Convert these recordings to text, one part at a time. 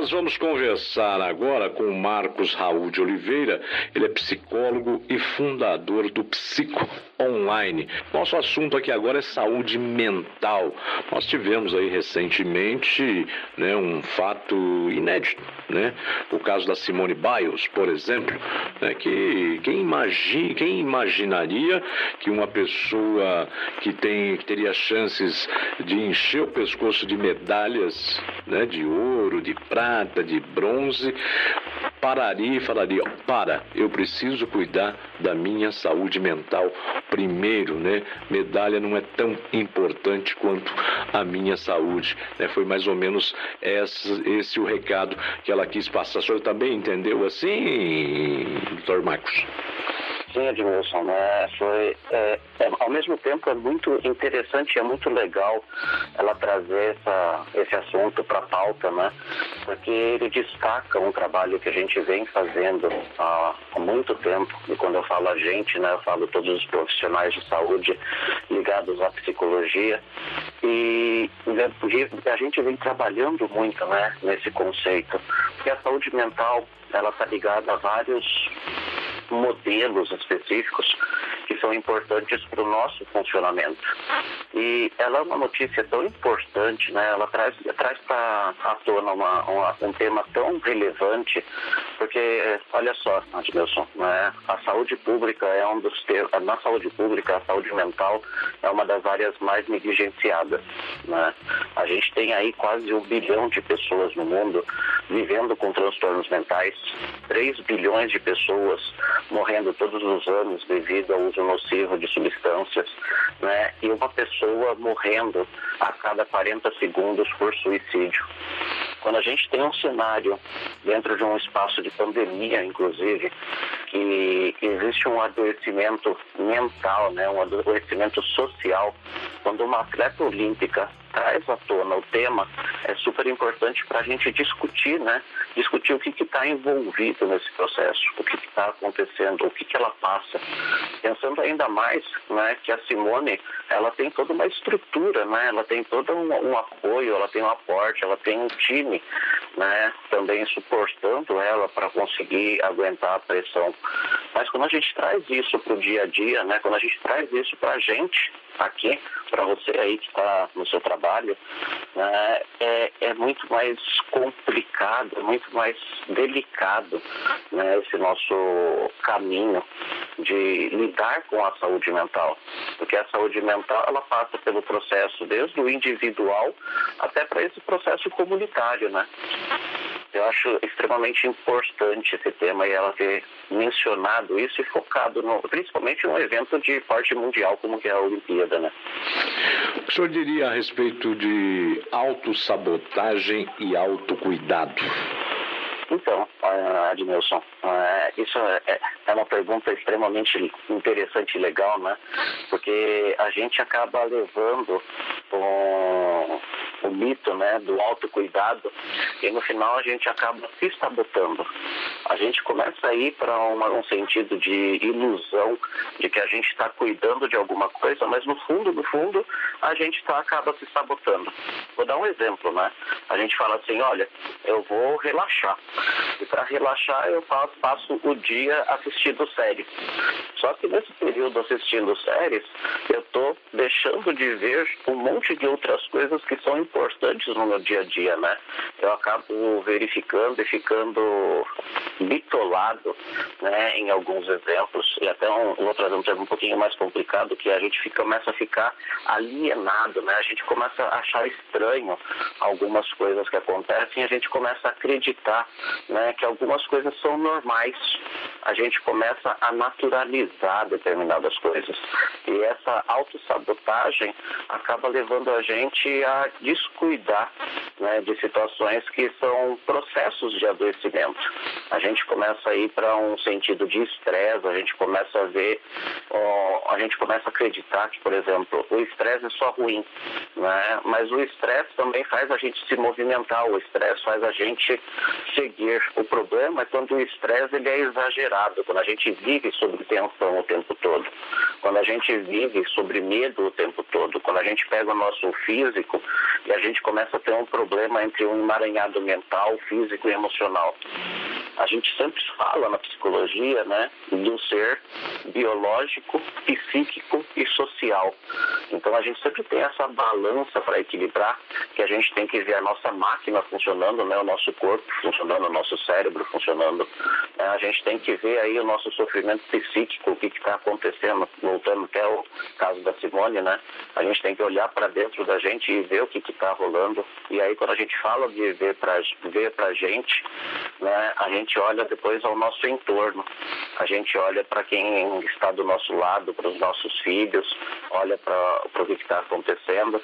Nós vamos conversar agora com Marcos Raul de Oliveira. Ele é psicólogo e fundador do Psico Online. Nosso assunto aqui agora é saúde mental. Nós tivemos aí recentemente né, um fato inédito, né? O caso da Simone Biles, por exemplo, né, que quem, imagi quem imaginaria que uma pessoa que tem que teria chances de encher o pescoço de medalhas, né, de ouro, de prata, de bronze, pararia e falaria: para, eu preciso cuidar da minha saúde mental primeiro, né? Medalha não é tão importante quanto a minha saúde. Né? Foi mais ou menos esse, esse o recado que ela quis passar. O senhor também entendeu assim, doutor Marcos? Sim, Edmilson, né? Foi, é, é, ao mesmo tempo é muito interessante é muito legal ela trazer essa, esse assunto para a pauta, né? Porque ele destaca um trabalho que a gente vem fazendo há, há muito tempo, e quando eu falo a gente, né, eu falo todos os profissionais de saúde ligados à psicologia, e, e a gente vem trabalhando muito, né, nesse conceito, porque a saúde mental, ela está ligada a vários modelos específicos que são importantes para o nosso funcionamento. E ela é uma notícia tão importante, né? Ela traz, traz para à tona uma, uma, um tema tão relevante, porque, olha só, Adilson, né? a saúde pública é um dos temas, na saúde pública, a saúde mental é uma das áreas mais negligenciadas, né? A gente tem aí quase um bilhão de pessoas no mundo vivendo com transtornos mentais, 3 bilhões de pessoas morrendo todos os anos devido ao uso nocivo de substâncias, né? E uma pessoa morrendo a cada 40 segundos por suicídio. Quando a gente tem um cenário dentro de um espaço de pandemia, inclusive, que existe um adoecimento mental, né, um adoecimento social, quando uma atleta olímpica traz à tona o tema, é super importante para a gente discutir, né? Discutir o que está envolvido nesse processo, o que está acontecendo, o que, que ela passa. Pensando ainda mais né, que a Simone, ela tem toda uma estrutura, né? Ela tem todo um, um apoio, ela tem um aporte, ela tem um time, né? Também suportando ela para conseguir aguentar a pressão. Mas quando a gente traz isso para o dia a dia, né? Quando a gente traz isso para a gente aqui, para você aí que está no seu trabalho, né, é, é muito mais complicado, é muito mais delicado né, esse nosso caminho de lidar com a saúde mental. Porque a saúde mental ela passa pelo processo desde o individual até para esse processo comunitário, né? Eu acho extremamente importante esse tema e ela ter mencionado isso e focado no, principalmente num evento de porte mundial como que é a Olimpíada, né? O senhor diria a respeito de autossabotagem e autocuidado? Então, Admilson, é, isso é, é uma pergunta extremamente interessante e legal, né? Porque a gente acaba levando o, o mito né, do autocuidado e no final a gente acaba se sabotando. A gente começa a ir para um sentido de ilusão de que a gente está cuidando de alguma coisa, mas no fundo, no fundo, a gente tá, acaba se sabotando. Vou dar um exemplo, né? A gente fala assim, olha, eu vou relaxar. E para relaxar eu faço, passo o dia assistindo séries. Só que nesse período assistindo séries, eu estou deixando de ver um monte de outras coisas que são importantes no meu dia a dia, né? Eu acabo verificando e ficando bitolado, né, em alguns exemplos, e até um, um outro exemplo um pouquinho mais complicado, que a gente fica, começa a ficar alienado, né? A gente começa a achar estranho algumas coisas que acontecem, a gente começa a acreditar, né, que algumas coisas são normais. A gente começa a naturalizar determinadas coisas. E essa autossabotagem acaba levando a gente a descuidar né, de situações que são processos de adoecimento. a gente começa a ir para um sentido de estresse, a gente começa a ver, ó, a gente começa a acreditar que, por exemplo, o estresse é só ruim, né? mas o estresse também faz a gente se movimentar, o estresse faz a gente seguir. O problema é quando o estresse ele é exagerado, quando a gente vive sobre tensão o tempo todo, quando a gente vive sobre medo o tempo todo, quando a gente pega o nosso físico e a gente começa a ter um problema entre um emaranhado mental, físico e emocional. A gente sempre fala na psicologia, né, do ser biológico, psíquico e social. Então a gente sempre tem essa balança para equilibrar, que a gente tem que ver a nossa máquina funcionando, né, o nosso corpo funcionando, o nosso cérebro funcionando. Né, a gente tem que ver aí o nosso sofrimento psíquico, o que está acontecendo, voltando até o caso da Simone, né? A gente tem que olhar para dentro da gente e ver o que está rolando. E aí quando a gente fala de ver para ver a gente, né, a gente gente olha depois ao nosso entorno. A gente olha para quem está do nosso lado, para os nossos filhos, olha para o que está acontecendo.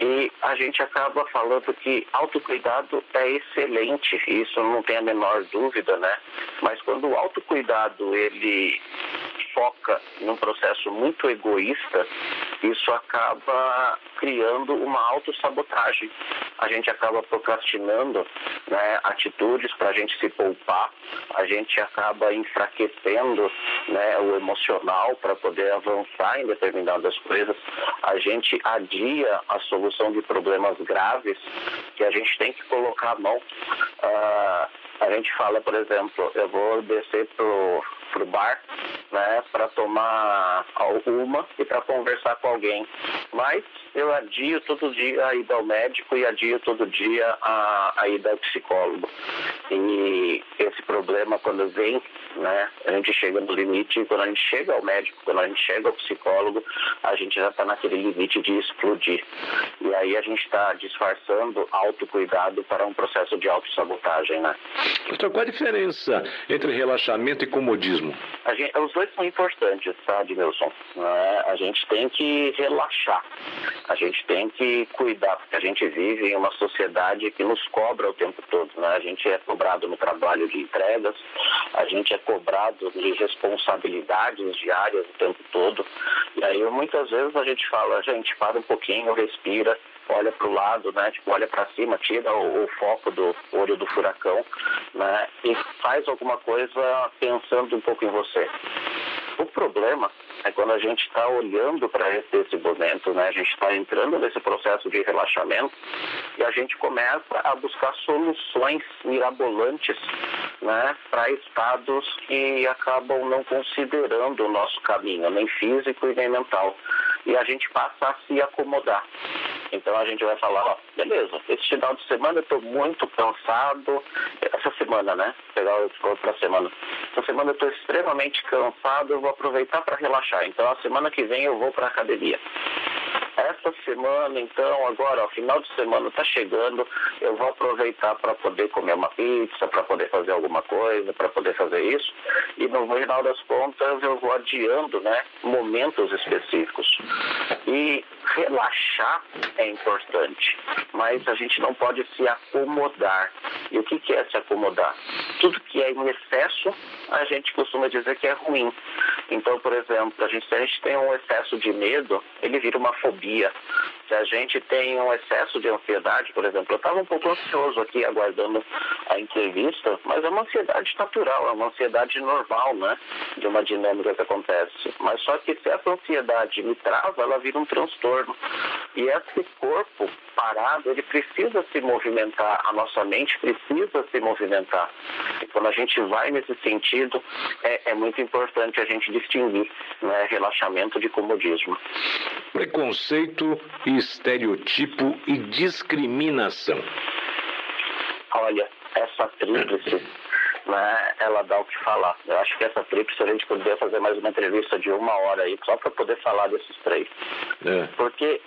E a gente acaba falando que autocuidado é excelente, isso não tem a menor dúvida, né? Mas quando o autocuidado ele foca num processo muito egoísta, isso acaba criando uma autossabotagem. A gente acaba procrastinando né, atitudes para a gente se poupar, a gente acaba enfraquecendo né, o emocional para poder avançar em determinadas coisas, a gente adia a solução de problemas graves que a gente tem que colocar a mão. Uh, a gente fala, por exemplo, eu vou descer pro, pro bar, né, para tomar uma e para conversar com alguém. Mas eu adio todo dia a ida ao médico e adio todo dia a, a ida ao psicólogo. E esse problema, quando vem, né, a gente chega no limite, quando a gente chega ao médico, quando a gente chega ao psicólogo, a gente já está naquele limite de explodir. E aí a gente está disfarçando autocuidado para um processo de autossabotagem, né? Então, qual a diferença entre relaxamento e comodismo? Gente, os dois são importantes, tá, Edmilson? É, a gente tem que relaxar, a gente tem que cuidar, porque a gente vive em uma sociedade que nos cobra o tempo todo, né? A gente é cobrado no trabalho de entregas, a gente é cobrado de responsabilidades diárias o tempo todo, e aí muitas vezes a gente fala, gente, para um pouquinho, respira, olha para o lado, né? Tipo, olha para cima, tira o, o, foco do olho do furacão, né? E faz alguma coisa pensando um pouco em você. O problema é quando a gente está olhando para esse momento, né? A gente está entrando nesse processo de relaxamento e a gente começa a buscar soluções mirabolantes, né? Para estados que acabam não considerando o nosso caminho, nem físico e nem mental. E a gente passa a se acomodar. Então a gente vai falar, ó, beleza, esse final de semana eu estou muito cansado. Essa semana, né? Pegar outra semana. Essa semana eu estou extremamente cansado, eu vou aproveitar para relaxar. Então a semana que vem eu vou para academia. Essa semana, então, agora, ó, final de semana está chegando, eu vou aproveitar para poder comer uma pizza, para poder fazer alguma coisa, para poder fazer isso. E no final das contas eu vou adiando, né, momentos específicos. E relaxar é importante, mas a gente não pode se acomodar. E o que, que é se acomodar? Tudo que é em excesso, a gente costuma dizer que é ruim. Então, por exemplo, a gente, se a gente tem um excesso de medo, ele vira uma fobia. Se a gente tem um excesso de ansiedade, por exemplo, eu estava um pouco ansioso aqui aguardando a entrevista, mas é uma ansiedade natural, é uma ansiedade normal, né? De uma dinâmica que acontece. Mas só que se essa ansiedade me trava, ela vira um transtorno. E esse corpo parado, ele precisa se movimentar, a nossa mente precisa se movimentar. E quando a gente vai nesse sentido, é, é muito importante a gente distinguir né, relaxamento de comodismo. Preconceito, estereotipo e discriminação. Olha, essa tríplice né, ela dá o que falar. Eu acho que essa tríplice a gente poderia fazer mais uma entrevista de uma hora aí, só para poder falar desses três. É. Porque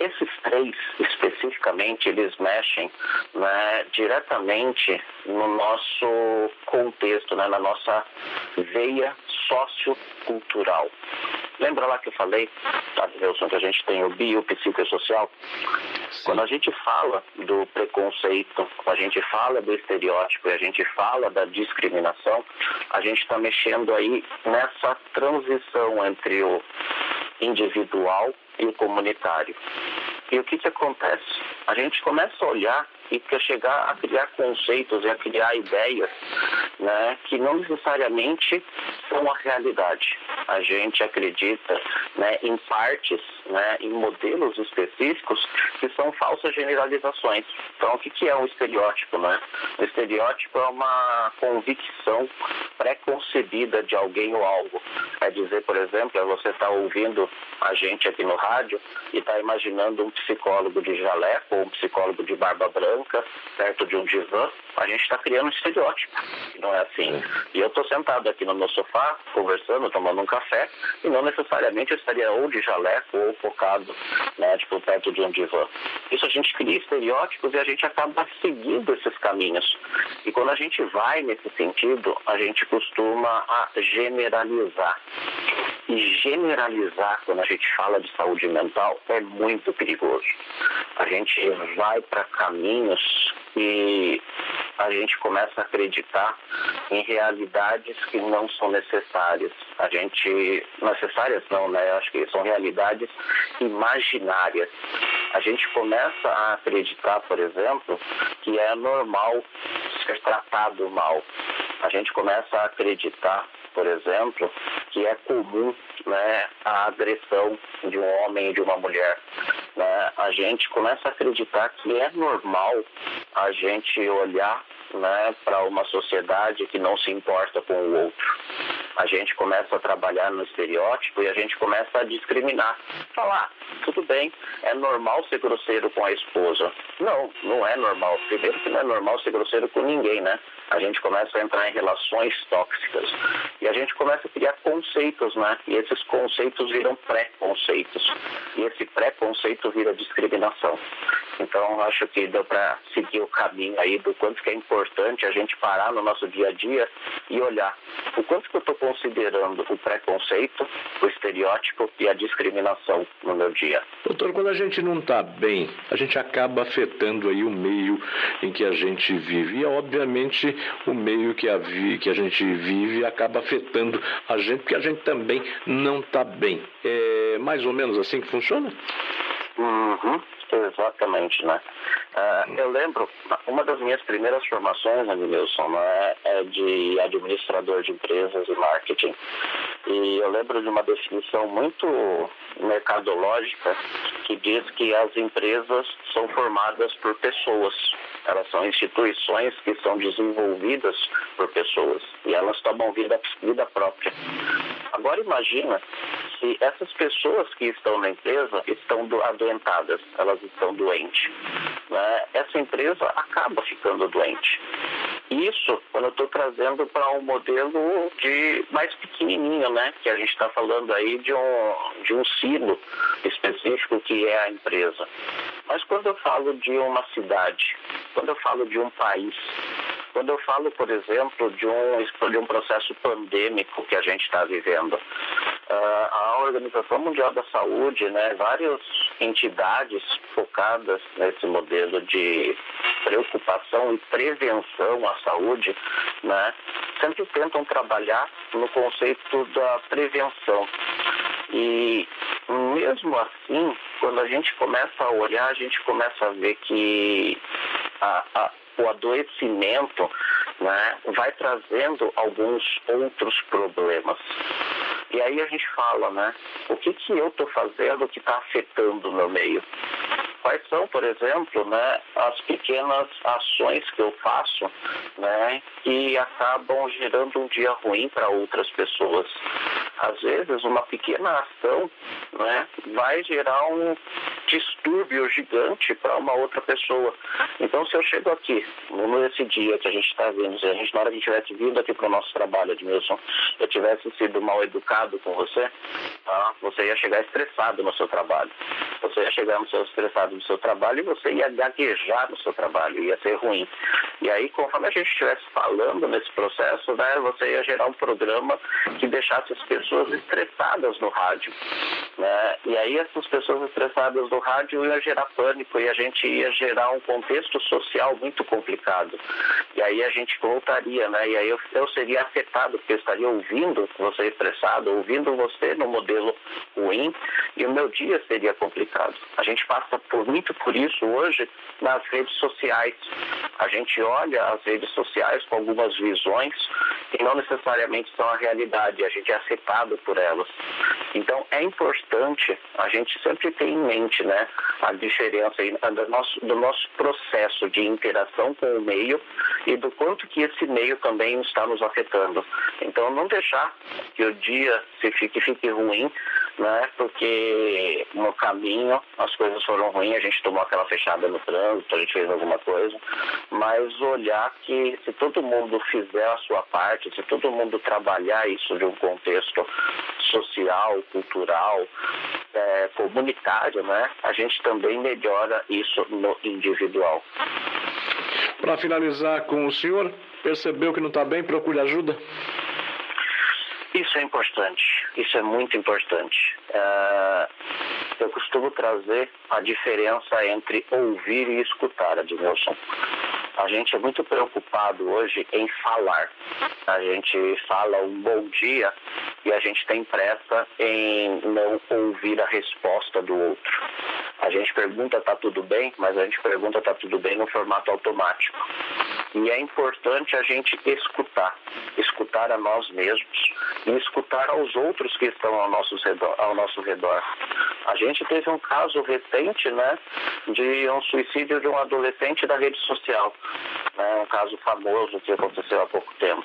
esses três, especificamente, eles mexem né, diretamente no nosso contexto, né, na nossa veia sociocultural. Lembra lá que eu falei, sabe, Wilson, que a gente tem o bio, psicossocial? Quando a gente fala do preconceito, quando a gente fala do estereótipo e a gente fala da discriminação, a gente está mexendo aí nessa transição entre o individual e o comunitário. E o que, que acontece? A gente começa a olhar quer chegar a criar conceitos e a criar ideias né, que não necessariamente são a realidade. A gente acredita né, em partes, né, em modelos específicos que são falsas generalizações. Então, o que, que é um estereótipo? Né? O estereótipo é uma convicção pré-concebida de alguém ou algo. É dizer, por exemplo, é você está ouvindo a gente aqui no rádio e está imaginando um psicólogo de jaleco ou um psicólogo de barba branca perto de um divã, a gente está criando um estereótipo. Não é assim. E eu estou sentado aqui no meu sofá, conversando, tomando um café, e não necessariamente eu estaria ou de jaleco ou focado, né, tipo, perto de um divã. Isso a gente cria estereótipos e a gente acaba seguindo esses caminhos. E quando a gente vai nesse sentido, a gente costuma generalizar. E generalizar, quando a gente fala de saúde mental, é muito perigoso. A gente vai para caminhos que a gente começa a acreditar em realidades que não são necessárias. A gente, necessárias não, né? Acho que são realidades imaginárias. A gente começa a acreditar, por exemplo, que é normal ser tratado mal. A gente começa a acreditar por exemplo, que é comum né, a agressão de um homem e de uma mulher. Né? A gente começa a acreditar que é normal a gente olhar né, para uma sociedade que não se importa com o outro. A gente começa a trabalhar no estereótipo e a gente começa a discriminar. Falar, tudo bem, é normal ser grosseiro com a esposa. Não, não é normal. Primeiro que não é normal ser grosseiro com ninguém, né? A gente começa a entrar em relações tóxicas. E a gente começa a criar conceitos, né? E esses conceitos viram pré-conceitos. E esse pré-conceito vira discriminação. Então, acho que deu para seguir o caminho aí do quanto que é importante a gente parar no nosso dia a dia e olhar o quanto que eu estou considerando o preconceito, o estereótipo e a discriminação no meu dia. Doutor, quando a gente não está bem, a gente acaba afetando aí o meio em que a gente vive. E, obviamente, o meio que a, vi, que a gente vive acaba afetando a gente, porque a gente também não está bem. É mais ou menos assim que funciona? Uhum. Exatamente, né? Uh, eu lembro, uma das minhas primeiras formações, Nilson, né, é de administrador de empresas e marketing. E eu lembro de uma definição muito mercadológica que diz que as empresas são formadas por pessoas. Elas são instituições que são desenvolvidas por pessoas e elas tomam vida, vida própria. Agora imagina se essas pessoas que estão na empresa estão adoentadas, elas estão doentes. Né? Essa empresa acaba ficando doente. Isso, quando eu estou trazendo para um modelo de mais pequenininho, né? Que a gente está falando aí de um, de um silo específico que é a empresa. Mas quando eu falo de uma cidade, quando eu falo de um país, quando eu falo, por exemplo, de um, de um processo pandêmico que a gente está vivendo, a Organização Mundial da Saúde, né, várias entidades focadas nesse modelo de preocupação e prevenção à saúde, né, sempre tentam trabalhar no conceito da prevenção. E mesmo assim, quando a gente começa a olhar, a gente começa a ver que a, a, o adoecimento né, vai trazendo alguns outros problemas. Aí a gente fala, né? O que, que eu estou fazendo que está afetando o meu meio? Quais são, por exemplo, né, as pequenas ações que eu faço né, que acabam gerando um dia ruim para outras pessoas? Às vezes, uma pequena ação né, vai gerar um distúrbio gigante para uma outra pessoa. Então, se eu chego aqui, nesse dia que a gente está vendo, se a gente, na hora que tivesse vindo aqui para o nosso trabalho, Edmilson, eu tivesse sido mal educado com você, tá? você ia chegar estressado no seu trabalho. Você ia chegar no seu estressado do seu trabalho e você ia gaguejar no seu trabalho, ia ser ruim. E aí, conforme a gente estivesse falando nesse processo, né, você ia gerar um programa que deixasse as pessoas estressadas no rádio. Né? E aí essas pessoas estressadas no rádio iam gerar pânico e a gente ia gerar um contexto social muito complicado. E aí a gente voltaria, né? E aí eu, eu seria afetado, porque eu estaria ouvindo você estressado, ouvindo você no modelo ruim, e o meu dia seria complicado. A gente passa por muito por isso hoje nas redes sociais. A gente olha as redes sociais com algumas visões que não necessariamente são a realidade, a gente é afetado por elas. Então é importante a gente sempre ter em mente né, a diferença do nosso, do nosso processo de interação com o meio e do quanto que esse meio também está nos afetando. Então não deixar que o dia se fique, fique ruim né? Porque no caminho as coisas foram ruins, a gente tomou aquela fechada no trânsito, a gente fez alguma coisa, mas olhar que se todo mundo fizer a sua parte, se todo mundo trabalhar isso de um contexto social, cultural, é, comunitário, né? A gente também melhora isso no individual. Para finalizar com o senhor, percebeu que não está bem, procure ajuda? Isso é importante, isso é muito importante. Uh, eu costumo trazer a diferença entre ouvir e escutar, Admilson. A gente é muito preocupado hoje em falar. A gente fala um bom dia e a gente tem pressa em não ouvir a resposta do outro. A gente pergunta tá tudo bem, mas a gente pergunta tá tudo bem no formato automático. E é importante a gente escutar, escutar a nós mesmos e escutar aos outros que estão ao nosso redor. Ao nosso redor. A gente teve um caso recente, né, de um suicídio de um adolescente da rede social né, um caso famoso que aconteceu há pouco tempo.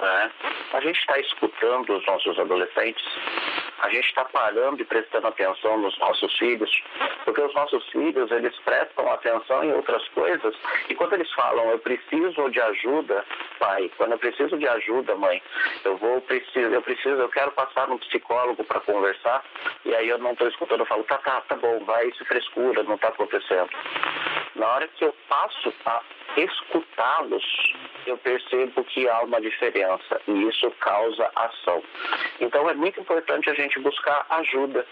Né? A gente está escutando os nossos adolescentes, a gente está parando e prestando atenção nos nossos filhos, porque os nossos filhos eles prestam atenção em outras coisas e quando eles falam eu preciso de ajuda, pai, quando eu preciso de ajuda, mãe, eu vou preciso, eu preciso, eu quero passar no psicólogo para conversar e aí eu não estou escutando, eu falo tá, tá, tá bom, vai, isso frescura, não está acontecendo. Na hora que eu passo a escutá-los, eu percebo que há uma diferença e isso causa ação. Então é muito importante a gente buscar ajuda,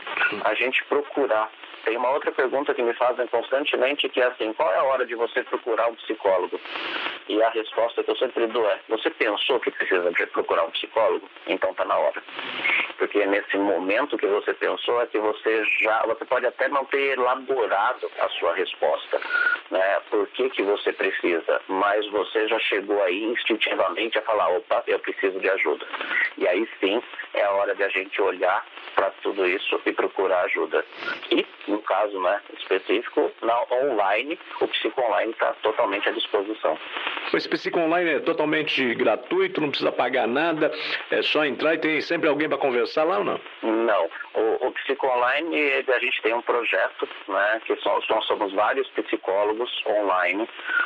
a gente procurar. Tem uma outra pergunta que me fazem constantemente que é assim, qual é a hora de você procurar um psicólogo? E a resposta que eu sempre dou é, você pensou que precisa de procurar um psicólogo? Então está na hora. Porque nesse momento que você pensou é que você já, você pode até não ter elaborado a sua resposta, que que você precisa? Mas você já chegou aí instintivamente a falar, opa, eu preciso de ajuda. E aí sim é a hora de a gente olhar para tudo isso e procurar ajuda. E, no caso né, específico, na online, o Psico Online está totalmente à disposição. Esse Psico Online é totalmente gratuito, não precisa pagar nada, é só entrar e tem sempre alguém para conversar lá ou não? Não. O, o Psico Online, a gente tem um projeto, né, que são, nós somos vários psicólogos online.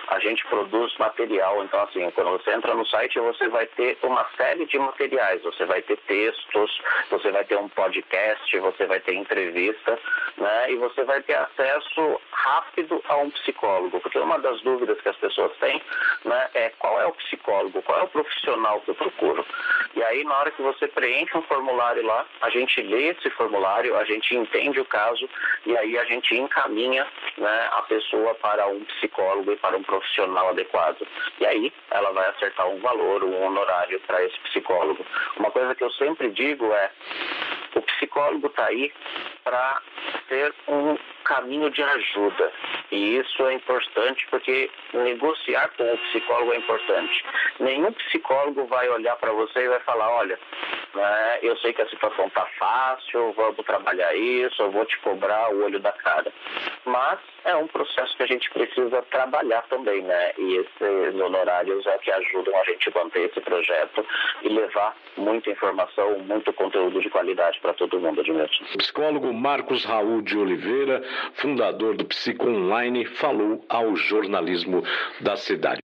A gente produz material, então assim, quando você entra no site, você vai ter uma série de materiais. Você vai ter textos, você vai ter um podcast, você vai ter entrevista, né? E você vai ter acesso rápido a um psicólogo. Porque uma das dúvidas que as pessoas têm, né, é qual é o psicólogo, qual é o profissional que eu procuro. E aí, na hora que você preenche um formulário lá, a gente lê esse formulário, a gente entende o caso e aí a gente encaminha né, a pessoa para um psicólogo e para um profissional adequado. E aí ela vai acertar um valor, um honorário para esse psicólogo. Uma coisa que eu sempre digo é: o psicólogo está aí para ser um caminho de ajuda. E isso é importante porque negociar com o psicólogo é importante. Nenhum psicólogo vai olhar para você e vai falar: olha, né, eu sei que a situação está fácil, vamos trabalhar isso, eu vou te cobrar o olho da cara. Mas é um processo que a gente precisa trabalhar também, né? E esses honorários é que ajudam a gente manter esse projeto e levar muita informação, muito conteúdo de qualidade para todo mundo. O psicólogo Marcos Raul de Oliveira, fundador do Psico Online, falou ao jornalismo da cidade.